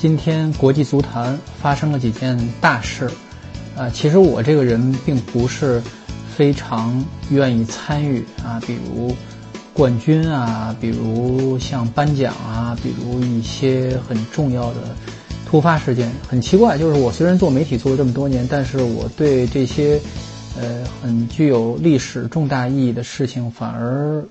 今天国际足坛发生了几件大事，啊，其实我这个人并不是非常愿意参与啊，比如冠军啊，比如像颁奖啊，比如一些很重要的突发事件。很奇怪，就是我虽然做媒体做了这么多年，但是我对这些呃很具有历史重大意义的事情反而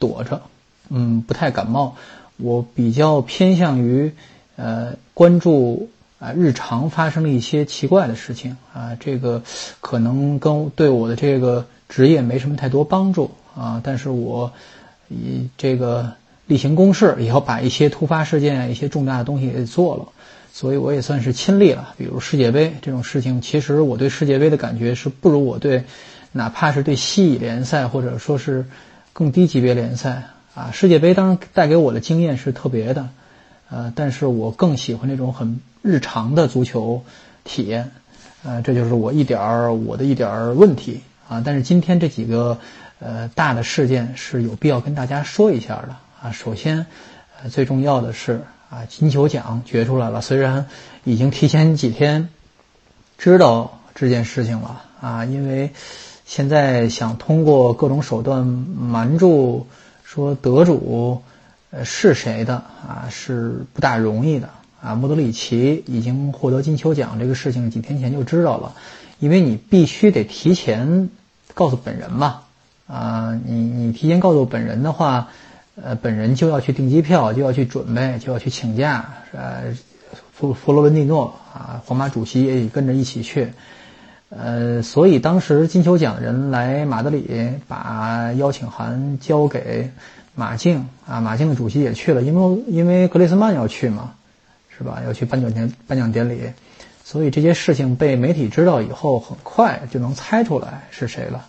躲着，嗯，不太感冒。我比较偏向于。呃，关注啊，日常发生了一些奇怪的事情啊，这个可能跟对我的这个职业没什么太多帮助啊，但是我以这个例行公事，也要把一些突发事件、一些重大的东西给做了，所以我也算是亲历了。比如世界杯这种事情，其实我对世界杯的感觉是不如我对哪怕是对西乙联赛或者说是更低级别联赛啊，世界杯当然带给我的经验是特别的。呃，但是我更喜欢那种很日常的足球体验，呃，这就是我一点儿我的一点儿问题啊。但是今天这几个呃大的事件是有必要跟大家说一下的啊。首先，呃，最重要的是啊，金球奖决出来了，虽然已经提前几天知道这件事情了啊，因为现在想通过各种手段瞒住说得主。呃，是谁的啊？是不大容易的啊。莫德里奇已经获得金球奖这个事情几天前就知道了，因为你必须得提前告诉本人嘛。啊，你你提前告诉本人的话，呃，本人就要去订机票，就要去准备，就要去请假。呃，佛佛罗伦蒂诺啊，皇马主席也跟着一起去。呃，所以当时金球奖人来马德里，把邀请函交给。马竞啊，马竞的主席也去了，因为因为格雷斯曼要去嘛，是吧？要去颁奖典颁奖典礼，所以这些事情被媒体知道以后，很快就能猜出来是谁了。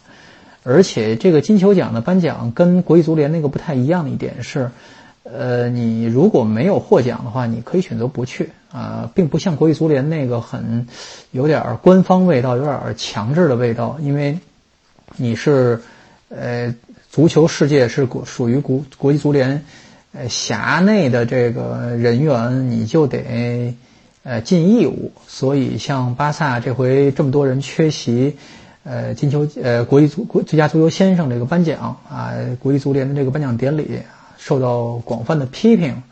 而且这个金球奖的颁奖跟国际足联那个不太一样的一点是，呃，你如果没有获奖的话，你可以选择不去啊，并不像国际足联那个很有点官方味道，有点强制的味道，因为你是呃。足球世界是国属于国国际足联，呃辖内的这个人员，你就得呃尽义务。所以像巴萨这回这么多人缺席，呃金球呃国际足国最佳足球先生这个颁奖啊，国际足联的这个颁奖典礼受到广泛的批评，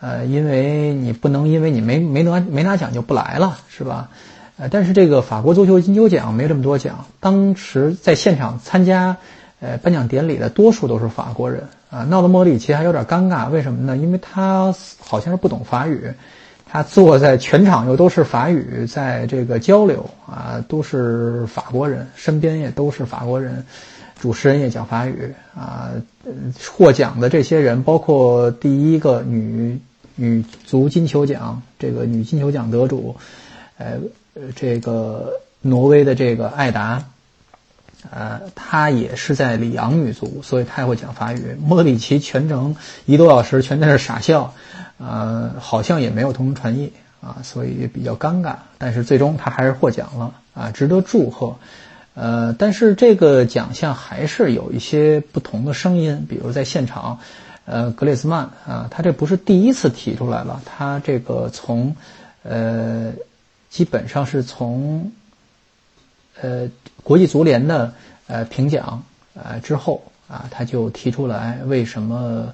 呃因为你不能因为你没没拿没拿奖就不来了，是吧？呃但是这个法国足球金球奖没这么多奖，当时在现场参加。呃，颁奖典礼的多数都是法国人啊，闹得莫里奇还有点尴尬。为什么呢？因为他好像是不懂法语，他坐在全场又都是法语在这个交流啊，都是法国人，身边也都是法国人，主持人也讲法语啊。获奖的这些人，包括第一个女女足金球奖这个女金球奖得主，呃，这个挪威的这个艾达。呃，他也是在里昂女足，所以他也会讲法语。莫里奇全程一个多小时全在那傻笑，呃，好像也没有同声传译啊，所以比较尴尬。但是最终他还是获奖了啊，值得祝贺。呃，但是这个奖项还是有一些不同的声音，比如在现场，呃，格列兹曼啊，他这不是第一次提出来了，他这个从，呃，基本上是从。呃，国际足联的呃评奖呃之后啊，他就提出来为什么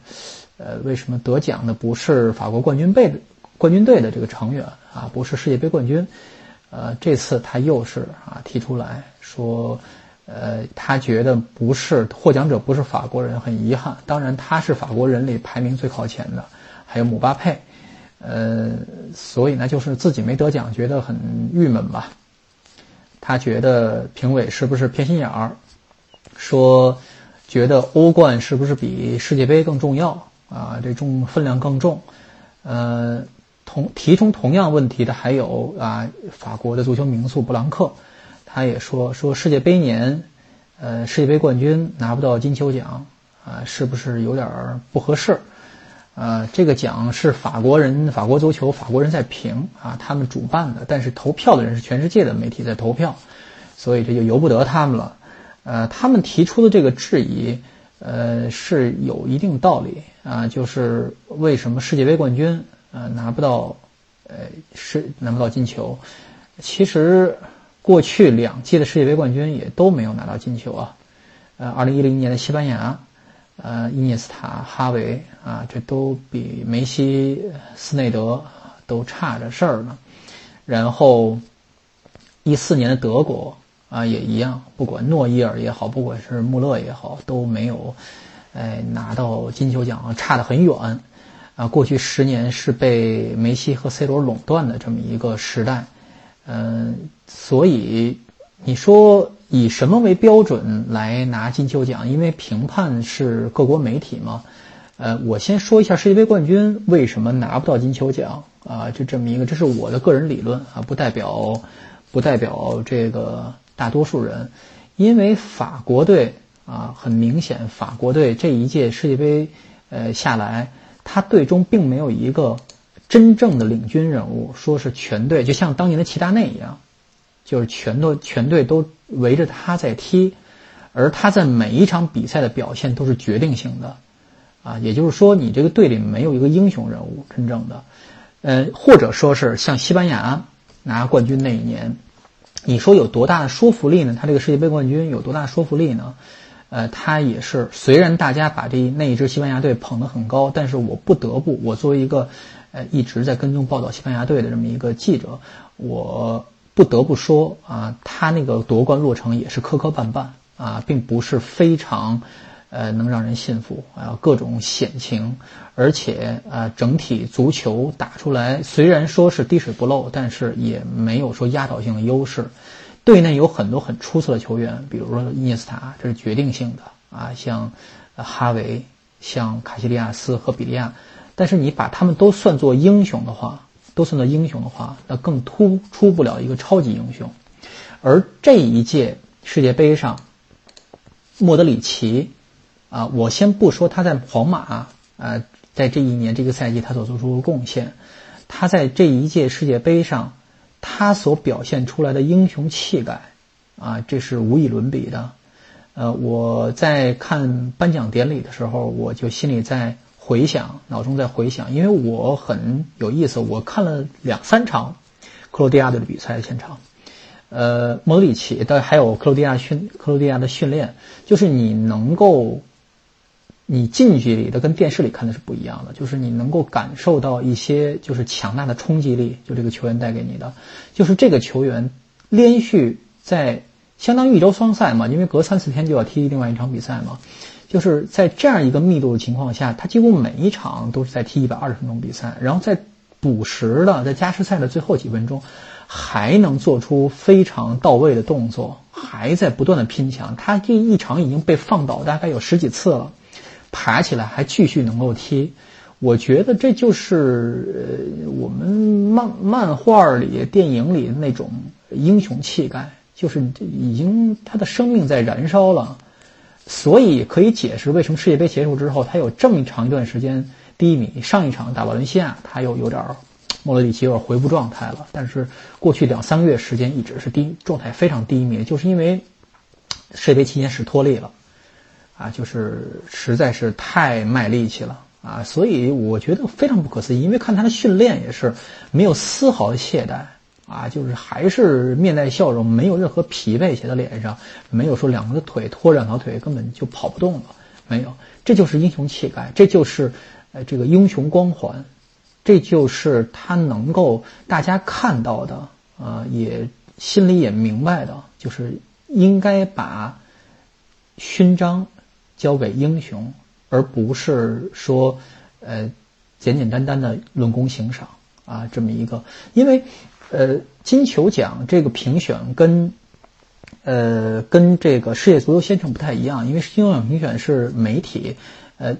呃为什么得奖的不是法国冠军队冠军队的这个成员啊，不是世界杯冠军，呃，这次他又是啊提出来说，呃，他觉得不是获奖者不是法国人，很遗憾。当然他是法国人里排名最靠前的，还有姆巴佩，呃，所以呢就是自己没得奖，觉得很郁闷吧。他觉得评委是不是偏心眼儿？说觉得欧冠是不是比世界杯更重要啊？这重分量更重。呃，同提出同样问题的还有啊，法国的足球名宿布朗克，他也说说世界杯年，呃，世界杯冠军拿不到金球奖啊，是不是有点不合适？呃，这个奖是法国人、法国足球、法国人在评啊，他们主办的，但是投票的人是全世界的媒体在投票，所以这就由不得他们了。呃，他们提出的这个质疑，呃，是有一定道理啊，就是为什么世界杯冠军呃拿不到，呃是拿不到金球？其实过去两届的世界杯冠军也都没有拿到金球啊，呃，二零一零年的西班牙。呃，伊涅斯塔、哈维啊，这都比梅西、斯内德都差着事儿呢。然后，一四年的德国啊，也一样，不管诺伊尔也好，不管是穆勒也好，都没有哎拿到金球奖，差得很远。啊，过去十年是被梅西和 C 罗垄断的这么一个时代。嗯，所以你说。以什么为标准来拿金球奖？因为评判是各国媒体嘛。呃，我先说一下世界杯冠军为什么拿不到金球奖啊？就这么一个，这是我的个人理论啊，不代表不代表这个大多数人。因为法国队啊，很明显，法国队这一届世界杯呃下来，他队中并没有一个真正的领军人物，说是全队就像当年的齐达内一样。就是全都全队都围着他在踢，而他在每一场比赛的表现都是决定性的，啊，也就是说你这个队里没有一个英雄人物真正的，呃，或者说是像西班牙拿冠军那一年，你说有多大的说服力呢？他这个世界杯冠军有多大说服力呢？呃，他也是虽然大家把这那一支西班牙队捧得很高，但是我不得不，我作为一个呃一直在跟踪报道西班牙队的这么一个记者，我。不得不说啊，他那个夺冠路程也是磕磕绊绊啊，并不是非常，呃，能让人信服啊，各种险情，而且啊，整体足球打出来虽然说是滴水不漏，但是也没有说压倒性的优势。队内有很多很出色的球员，比如说伊涅斯塔，这是决定性的啊，像哈维、像卡西利亚斯和比利亚，但是你把他们都算作英雄的话。都算作英雄的话，那更突出不了一个超级英雄。而这一届世界杯上，莫德里奇，啊，我先不说他在皇马，啊，在这一年这个赛季他所做出的贡献，他在这一届世界杯上，他所表现出来的英雄气概，啊，这是无以伦比的。呃，我在看颁奖典礼的时候，我就心里在。回想，脑中在回想，因为我很有意思，我看了两三场克罗地亚队的比赛现场，呃，莫里奇的还有克罗地亚训克罗地亚的训练，就是你能够，你近距离的跟电视里看的是不一样的，就是你能够感受到一些就是强大的冲击力，就这个球员带给你的，就是这个球员连续在相当于一周双赛嘛，因为隔三四天就要踢另外一场比赛嘛。就是在这样一个密度的情况下，他几乎每一场都是在踢一百二十分钟比赛，然后在补时的，在加时赛的最后几分钟，还能做出非常到位的动作，还在不断的拼抢。他这一场已经被放倒大概有十几次了，爬起来还继续能够踢。我觉得这就是呃我们漫漫画里、电影里那种英雄气概，就是已经他的生命在燃烧了。所以可以解释为什么世界杯结束之后，他有这么长一段时间低迷。上一场打瓦伦西亚，他又有点莫德里奇有点回不状态了。但是过去两三个月时间一直是低状态非常低迷，就是因为世界杯期间是脱力了，啊，就是实在是太卖力气了啊。所以我觉得非常不可思议，因为看他的训练也是没有丝毫的懈怠。啊，就是还是面带笑容，没有任何疲惫写在脸上，没有说两个腿拖两条腿根本就跑不动了，没有，这就是英雄气概，这就是，呃，这个英雄光环，这就是他能够大家看到的，啊，也心里也明白的，就是应该把勋章交给英雄，而不是说，呃，简简单单的论功行赏啊，这么一个，因为。呃，金球奖这个评选跟，呃，跟这个世界足球先生不太一样，因为金球奖评选是媒体，呃，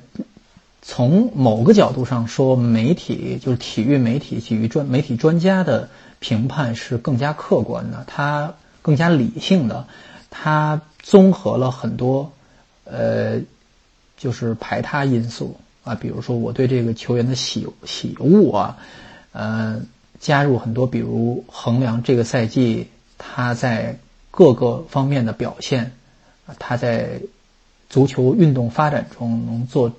从某个角度上说，媒体就是体育媒体、体育专媒体专家的评判是更加客观的，它更加理性的，它综合了很多呃，就是排他因素啊，比如说我对这个球员的喜喜恶啊，呃，加入很多，比如衡量这个赛季他在各个方面的表现，他在足球运动发展中能做。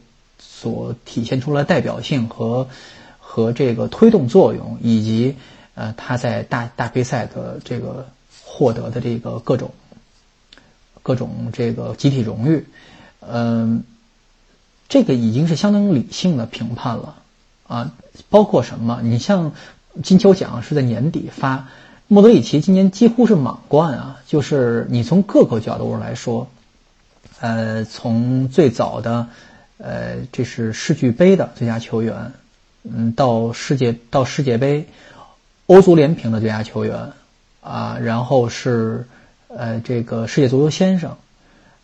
所体现出来代表性和和这个推动作用，以及呃他在大大杯赛的这个获得的这个各种各种这个集体荣誉，嗯，这个已经是相当理性的评判了啊。包括什么？你像金球奖是在年底发，莫德里奇今年几乎是满贯啊。就是你从各个角度上来说，呃，从最早的。呃，这是世俱杯的最佳球员，嗯，到世界到世界杯，欧足联评的最佳球员，啊，然后是呃这个世界足球先生，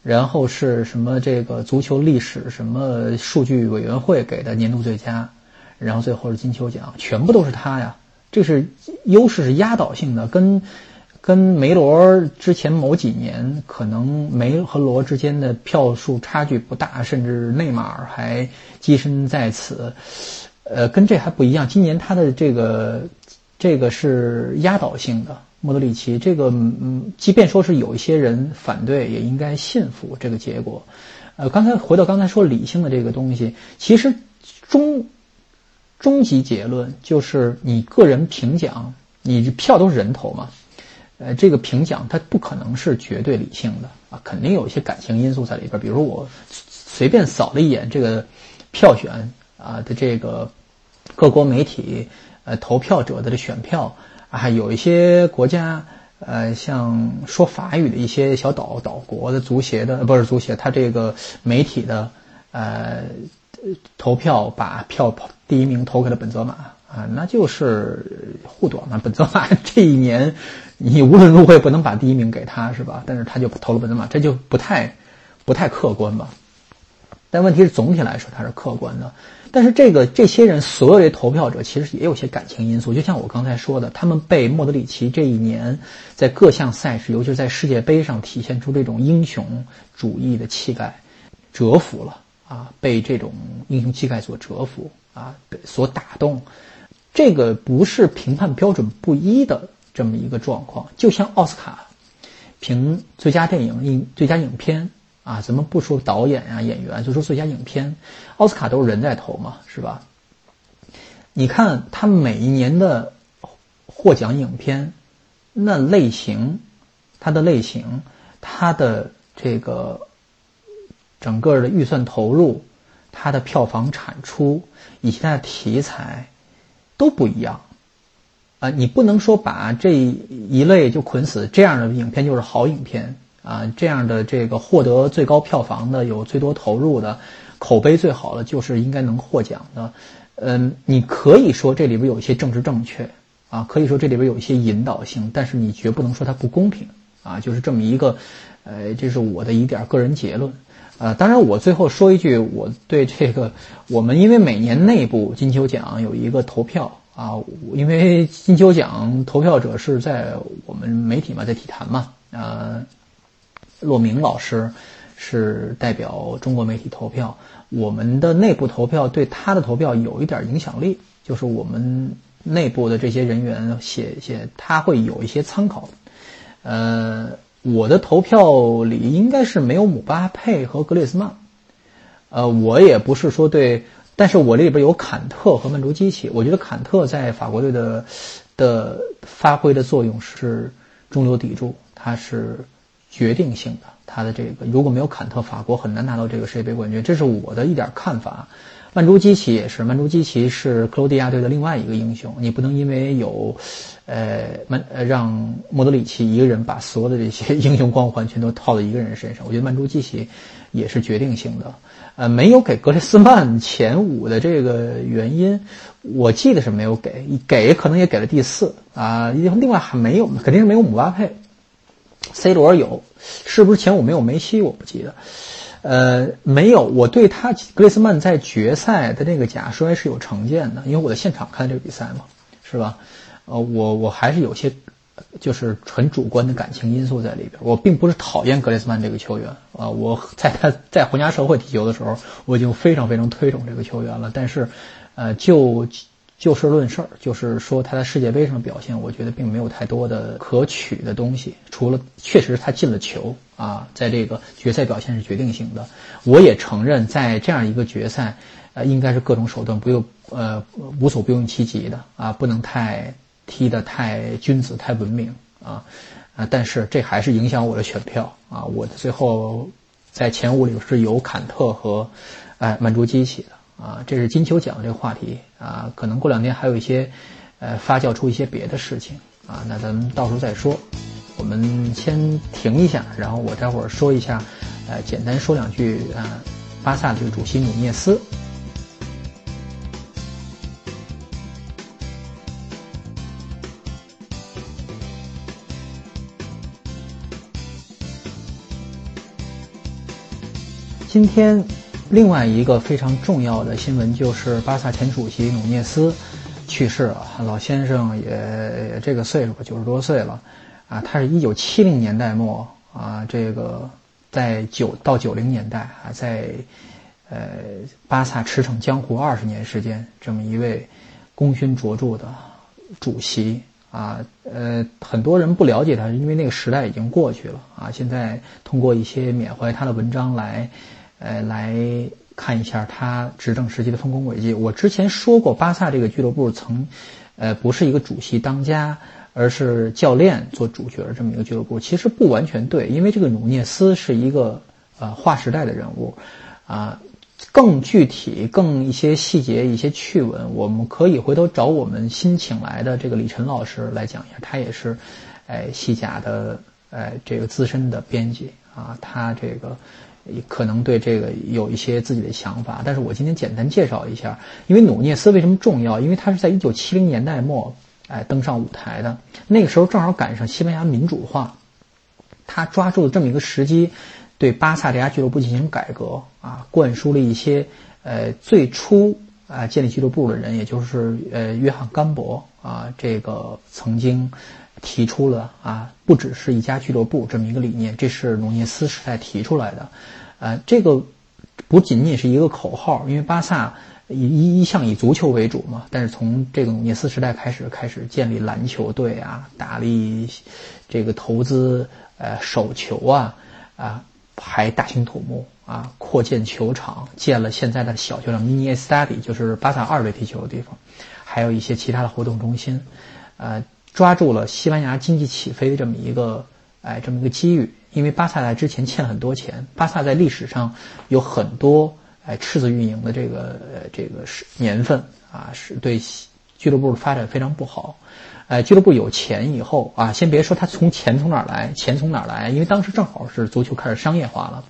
然后是什么这个足球历史什么数据委员会给的年度最佳，然后最后是金球奖，全部都是他呀，这是优势是压倒性的，跟。跟梅罗之前某几年，可能梅和罗之间的票数差距不大，甚至内马尔还跻身在此。呃，跟这还不一样，今年他的这个这个是压倒性的。莫德里奇这个，嗯，即便说是有一些人反对，也应该信服这个结果。呃，刚才回到刚才说理性的这个东西，其实中终极结论就是你个人评奖，你票都是人投嘛。呃，这个评奖它不可能是绝对理性的啊，肯定有一些感情因素在里边。比如我随便扫了一眼这个票选啊的这个各国媒体呃投票者的这选票啊，有一些国家呃像说法语的一些小岛岛国的足协的不是足协，他这个媒体的呃投票把票第一名投给了本泽马啊，那就是护短嘛。本泽马这一年。你无论如何也不能把第一名给他，是吧？但是他就投了本泽马，这就不太，不太客观吧？但问题是，总体来说他是客观的。但是这个这些人所有的投票者其实也有些感情因素，就像我刚才说的，他们被莫德里奇这一年在各项赛事，尤其是在世界杯上体现出这种英雄主义的气概，折服了啊！被这种英雄气概所折服啊，所打动。这个不是评判标准不一的。这么一个状况，就像奥斯卡评最佳电影、影最佳影片啊，咱们不说导演呀、演员，就说最佳影片，奥斯卡都是人在投嘛，是吧？你看他每一年的获奖影片，那类型，它的类型，它的这个整个的预算投入，它的票房产出以及它的题材都不一样。啊，你不能说把这一类就捆死，这样的影片就是好影片啊，这样的这个获得最高票房的、有最多投入的、口碑最好的，就是应该能获奖的。嗯，你可以说这里边有一些政治正确啊，可以说这里边有一些引导性，但是你绝不能说它不公平啊，就是这么一个，呃，这是我的一点个人结论。呃，当然我最后说一句，我对这个我们因为每年内部金球奖有一个投票。啊，因为金球奖投票者是在我们媒体嘛，在体坛嘛，呃，骆明老师是代表中国媒体投票，我们的内部投票对他的投票有一点影响力，就是我们内部的这些人员写写，他会有一些参考。呃，我的投票里应该是没有姆巴佩和格列斯曼，呃，我也不是说对。但是我这里边有坎特和曼朱基奇，我觉得坎特在法国队的的发挥的作用是中流砥柱，他是决定性的。他的这个如果没有坎特，法国很难拿到这个世界杯冠军，这是我的一点看法。曼朱基奇也是，曼朱基奇是克罗地亚队的另外一个英雄，你不能因为有，呃，曼让莫德里奇一个人把所有的这些 英雄光环全都套在一个人身上，我觉得曼朱基奇也是决定性的。呃，没有给格列斯曼前五的这个原因，我记得是没有给，给可能也给了第四啊。另外还没有，肯定是没有姆巴佩，C 罗有，是不是前五没有梅西？我不记得。呃，没有，我对他格雷斯曼在决赛的那个假摔是有成见的，因为我在现场看这个比赛嘛，是吧？呃，我我还是有些就是纯主观的感情因素在里边。我并不是讨厌格雷斯曼这个球员啊，我在他在皇家社会踢球的时候，我已经非常非常推崇这个球员了。但是，呃，就就事论事儿，就是说他在世界杯上表现，我觉得并没有太多的可取的东西。除了确实他进了球啊，在这个决赛表现是决定性的。我也承认，在这样一个决赛，呃，应该是各种手段不用呃无所不用其极的啊，不能太踢得太君子、太文明啊啊！但是这还是影响我的选票啊。我最后在前五里是有坎特和哎曼朱基奇的。啊，这是金球奖这个话题啊，可能过两天还有一些，呃，发酵出一些别的事情啊，那咱们到时候再说。我们先停一下，然后我待会儿说一下，呃，简单说两句啊，巴萨这个主席努涅斯。今天。另外一个非常重要的新闻就是巴萨前主席努涅斯去世了。老先生也这个岁数，九十多岁了，啊，他是一九七零年代末啊，这个在九到九零年代啊，在呃巴萨驰骋江湖二十年时间，这么一位功勋卓著的主席啊，呃，很多人不了解他，因为那个时代已经过去了啊。现在通过一些缅怀他的文章来。呃，来看一下他执政时期的丰功伟绩。我之前说过，巴萨这个俱乐部曾，呃，不是一个主席当家，而是教练做主角这么一个俱乐部。其实不完全对，因为这个努涅斯是一个呃划时代的人物，啊，更具体、更一些细节、一些趣闻，我们可以回头找我们新请来的这个李晨老师来讲一下。他也是，哎，西甲的哎这个资深的编辑啊，他这个。可能对这个有一些自己的想法，但是我今天简单介绍一下，因为努涅斯为什么重要？因为他是在一九七零年代末，哎，登上舞台的。那个时候正好赶上西班牙民主化，他抓住了这么一个时机，对巴萨这家俱乐部进行改革啊，灌输了一些呃最初啊建立俱乐部的人，也就是呃约翰甘博啊，这个曾经。提出了啊，不只是一家俱乐部这么一个理念，这是努涅斯时代提出来的，呃，这个不仅仅是一个口号，因为巴萨一一向以足球为主嘛，但是从这个努涅斯时代开始，开始建立篮球队啊，大力这个投资呃手球啊啊，还大兴土木啊，扩建球场，建了现在的小球场 Mini Estadi，就是巴萨二队踢球的地方，还有一些其他的活动中心，呃。抓住了西班牙经济起飞的这么一个，哎，这么一个机遇。因为巴萨在之前欠很多钱，巴萨在历史上有很多哎赤字运营的这个呃这个是年份啊，是对俱乐部的发展非常不好。哎，俱乐部有钱以后啊，先别说他从钱从哪儿来，钱从哪儿来？因为当时正好是足球开始商业化了，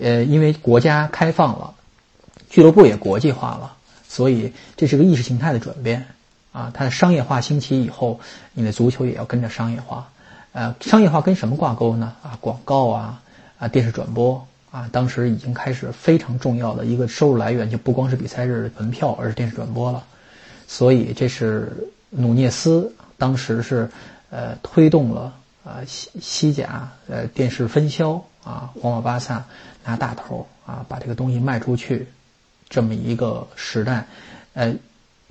呃，因为国家开放了，俱乐部也国际化了，所以这是个意识形态的转变。啊，它的商业化兴起以后，你的足球也要跟着商业化。呃，商业化跟什么挂钩呢？啊，广告啊，啊，电视转播啊，当时已经开始非常重要的一个收入来源，就不光是比赛日的门票，而是电视转播了。所以，这是努涅斯当时是呃推动了啊西西甲呃电视分销啊，皇马巴萨拿大头啊，把这个东西卖出去，这么一个时代，呃。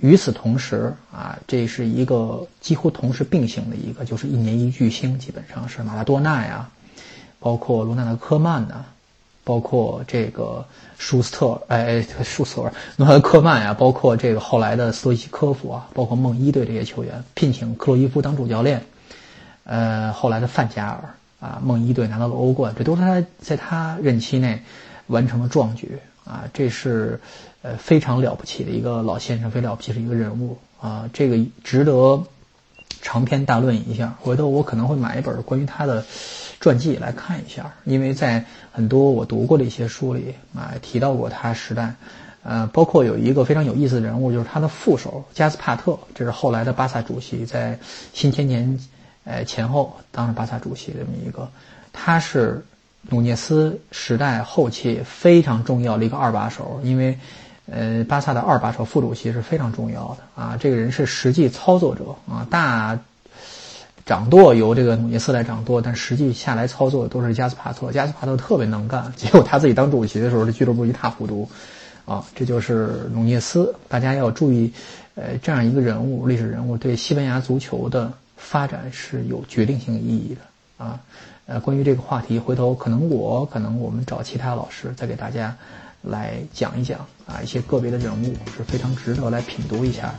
与此同时啊，这是一个几乎同时并行的一个，就是一年一巨星，基本上是马拉多纳呀，包括罗纳德科曼呐，包括这个舒斯特，哎，舒斯特，罗纳德科曼呀，包括这个后来的斯托伊科夫啊，包括梦一队这些球员，聘请克洛伊夫当主教练，呃，后来的范加尔啊，梦一队拿到了欧冠，这都是他在他任期内完成的壮举啊，这是。呃，非常了不起的一个老先生，非常了不起的一个人物啊，这个值得长篇大论一下。回头我可能会买一本关于他的传记来看一下，因为在很多我读过的一些书里啊提到过他时代，呃，包括有一个非常有意思的人物，就是他的副手加斯帕特，这是后来的巴萨主席，在新千年呃前后当上巴萨主席这么一个，他是努涅斯时代后期非常重要的一个二把手，因为，呃，巴萨的二把手副主席是非常重要的啊。这个人是实际操作者啊，大掌舵由这个努涅斯来掌舵，但实际下来操作的都是加斯帕特。加斯帕特特别能干，结果他自己当主席的时候，这俱乐部一塌糊涂啊。这就是努涅斯，大家要注意，呃，这样一个人物，历史人物对西班牙足球的发展是有决定性意义的啊。呃，关于这个话题，回头可能我可能我们找其他老师再给大家来讲一讲啊，一些个别的人物是非常值得来品读一下的。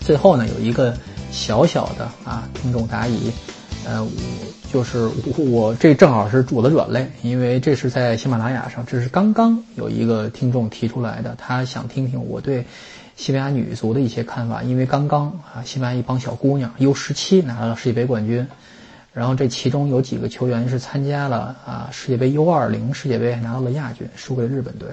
最后呢，有一个。小小的啊，听众答疑，呃，我就是我这正好是我的软肋，因为这是在喜马拉雅上，这是刚刚有一个听众提出来的，他想听听我对西班牙女足的一些看法，因为刚刚啊，西班牙一帮小姑娘 U 十七拿了世界杯冠军，然后这其中有几个球员是参加了啊世界杯 U 二零世界杯拿到了亚军，输给了日本队，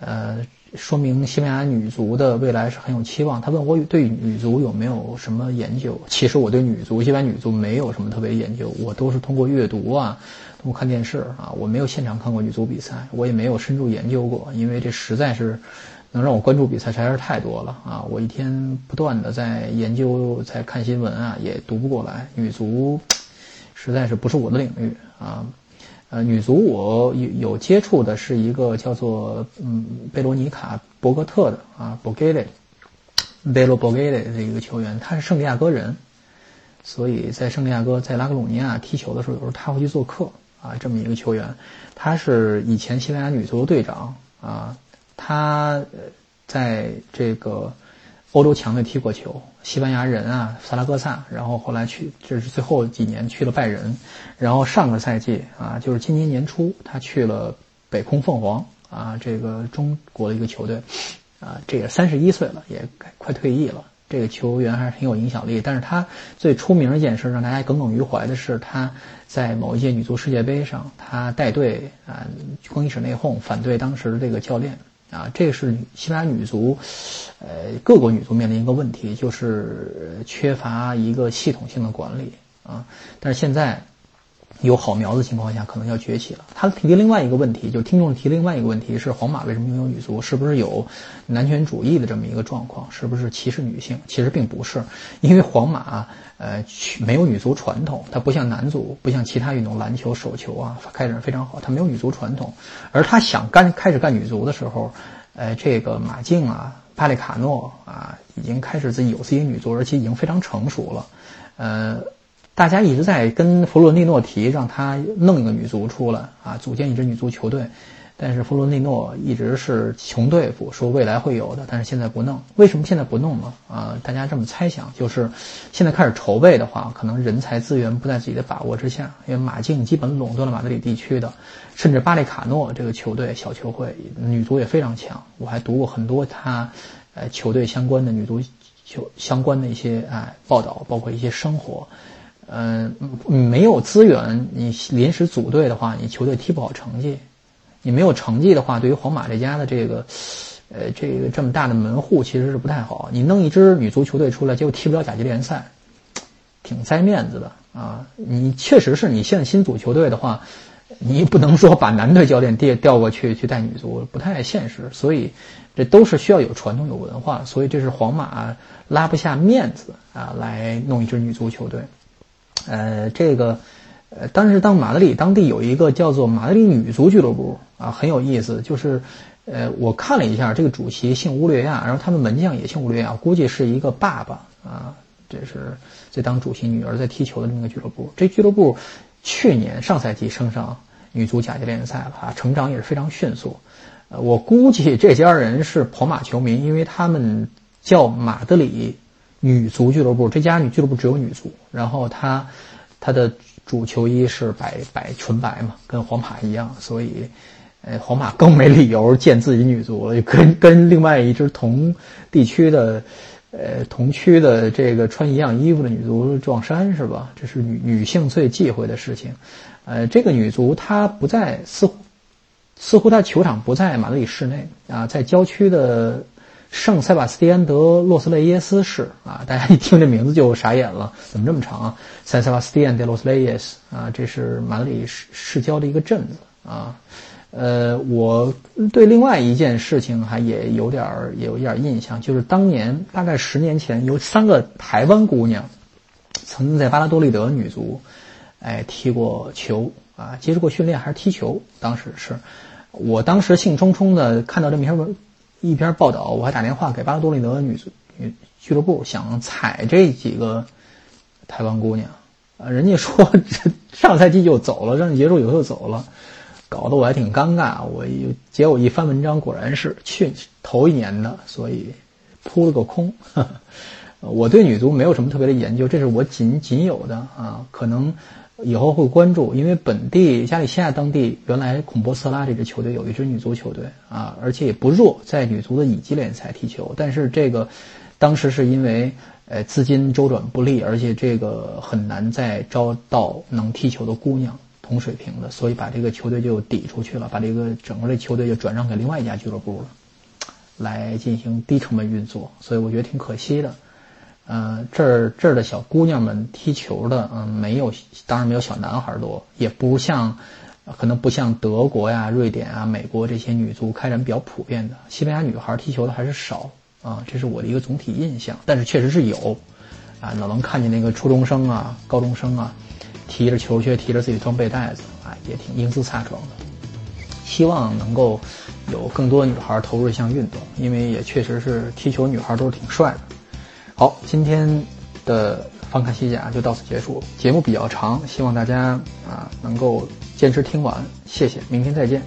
呃。说明西班牙女足的未来是很有期望。他问我对女足有没有什么研究？其实我对女足，西班牙女足没有什么特别研究，我都是通过阅读啊，通过看电视啊，我没有现场看过女足比赛，我也没有深入研究过，因为这实在是能让我关注比赛实在是太多了啊！我一天不断的在研究，在看新闻啊，也读不过来。女足实在是不是我的领域啊。呃，女足我有有接触的是一个叫做嗯贝罗尼卡博格特的啊，博格雷，贝罗博格雷的一个球员，他是圣地亚哥人，所以在圣地亚哥在拉格鲁尼亚踢球的时候，有时候他会去做客啊，这么一个球员，他是以前西班牙女足的队长啊，他在这个。欧洲强队踢过球，西班牙人啊，萨拉戈萨，然后后来去，这是最后几年去了拜仁，然后上个赛季啊，就是今年年初他去了北空凤凰啊，这个中国的一个球队，啊，这也三十一岁了，也快退役了。这个球员还是挺有影响力，但是他最出名的一件事，让大家耿耿于怀的是他在某一届女足世界杯上，他带队啊更衣室内讧，反对当时的这个教练。啊，这是西班牙女足，呃，各国女足面临一个问题，就是缺乏一个系统性的管理啊。但是现在有好苗子情况下，可能要崛起了。他提另外一个问题，就听众提另外一个问题是：皇马为什么拥有女足？是不是有男权主义的这么一个状况？是不是歧视女性？其实并不是，因为皇马。呃，没有女足传统，它不像男足，不像其他运动，篮球、手球啊，开展非常好。它没有女足传统，而他想干开始干女足的时候，呃，这个马竞啊、帕列卡诺啊，已经开始自己有自己女足，而且已经非常成熟了。呃，大家一直在跟弗洛尼诺提，让他弄一个女足出来啊，组建一支女足球队。但是弗洛内诺一直是穷对付，说未来会有的，但是现在不弄。为什么现在不弄呢？啊，大家这么猜想，就是现在开始筹备的话，可能人才资源不在自己的把握之下。因为马竞基本垄断了马德里地区的，甚至巴列卡诺这个球队小球会女足也非常强。我还读过很多他，呃，球队相关的女足球相关的一些哎报道，包括一些生活。嗯，没有资源，你临时组队的话，你球队踢不好成绩。你没有成绩的话，对于皇马这家的这个，呃，这个这么大的门户其实是不太好。你弄一支女足球队出来，结果踢不了甲级联赛，挺栽面子的啊！你确实是你现在新组球队的话，你不能说把男队教练调调过去去带女足，不太现实。所以这都是需要有传统、有文化。所以这是皇马拉不下面子啊，来弄一支女足球队。呃，这个。呃，但是当马德里当地有一个叫做马德里女足俱乐部啊，很有意思。就是，呃，我看了一下，这个主席姓乌略亚，然后他们门将也姓乌略亚，估计是一个爸爸啊，这是在当主席，女儿在踢球的这么一个俱乐部。这俱乐部去年上赛季升上女足甲级联赛了啊，成长也是非常迅速。呃，我估计这家人是跑马球迷，因为他们叫马德里女足俱乐部，这家女俱乐部只有女足，然后他他的。主球衣是白白纯白嘛，跟皇马一样，所以，呃，皇马更没理由建自己女足了，跟 跟另外一支同地区的呃，同区的这个穿一样衣服的女足撞衫是吧？这是女女性最忌讳的事情。呃，这个女足她不在，似乎似乎她球场不在马德里市内啊，在郊区的圣塞巴斯蒂安德洛斯雷耶斯市啊。大家一听这名字就傻眼了，怎么这么长啊？塞塞巴斯蒂安德洛斯雷耶斯啊，这是马里市市郊的一个镇子啊。呃，我对另外一件事情还也有点儿有一点印象，就是当年大概十年前，有三个台湾姑娘曾经在巴拉多利德女足，哎，踢过球啊，接受过训练，还是踢球。当时是我当时兴冲冲的看到这篇文一篇报道，我还打电话给巴拉多利德女足女俱乐部，想踩这几个台湾姑娘啊，人家说 上赛季就走了，让你结束以后就走了。搞得我还挺尴尬，我一结果一翻文章，果然是去头一年的，所以扑了个空。我对女足没有什么特别的研究，这是我仅仅有的啊，可能以后会关注，因为本地加利西亚当地原来孔波斯拉这支球队有一支女足球队啊，而且也不弱，在女足的乙级联赛踢球，但是这个当时是因为呃资金周转不利，而且这个很难再招到能踢球的姑娘。同水平的，所以把这个球队就抵出去了，把这个整个这球队就转让给另外一家俱乐部了，来进行低成本运作。所以我觉得挺可惜的。呃，这儿这儿的小姑娘们踢球的，嗯，没有，当然没有小男孩多，也不像，可能不像德国呀、瑞典啊、美国这些女足开展比较普遍的。西班牙女孩踢球的还是少啊，这是我的一个总体印象。但是确实是有，啊，老能看见那个初中生啊、高中生啊。提着球靴，提着自己装备袋子，啊，也挺英姿飒爽的。希望能够有更多女孩投入这项运动，因为也确实是踢球女孩都是挺帅的。好，今天的翻看西甲就到此结束。节目比较长，希望大家啊能够坚持听完，谢谢，明天再见。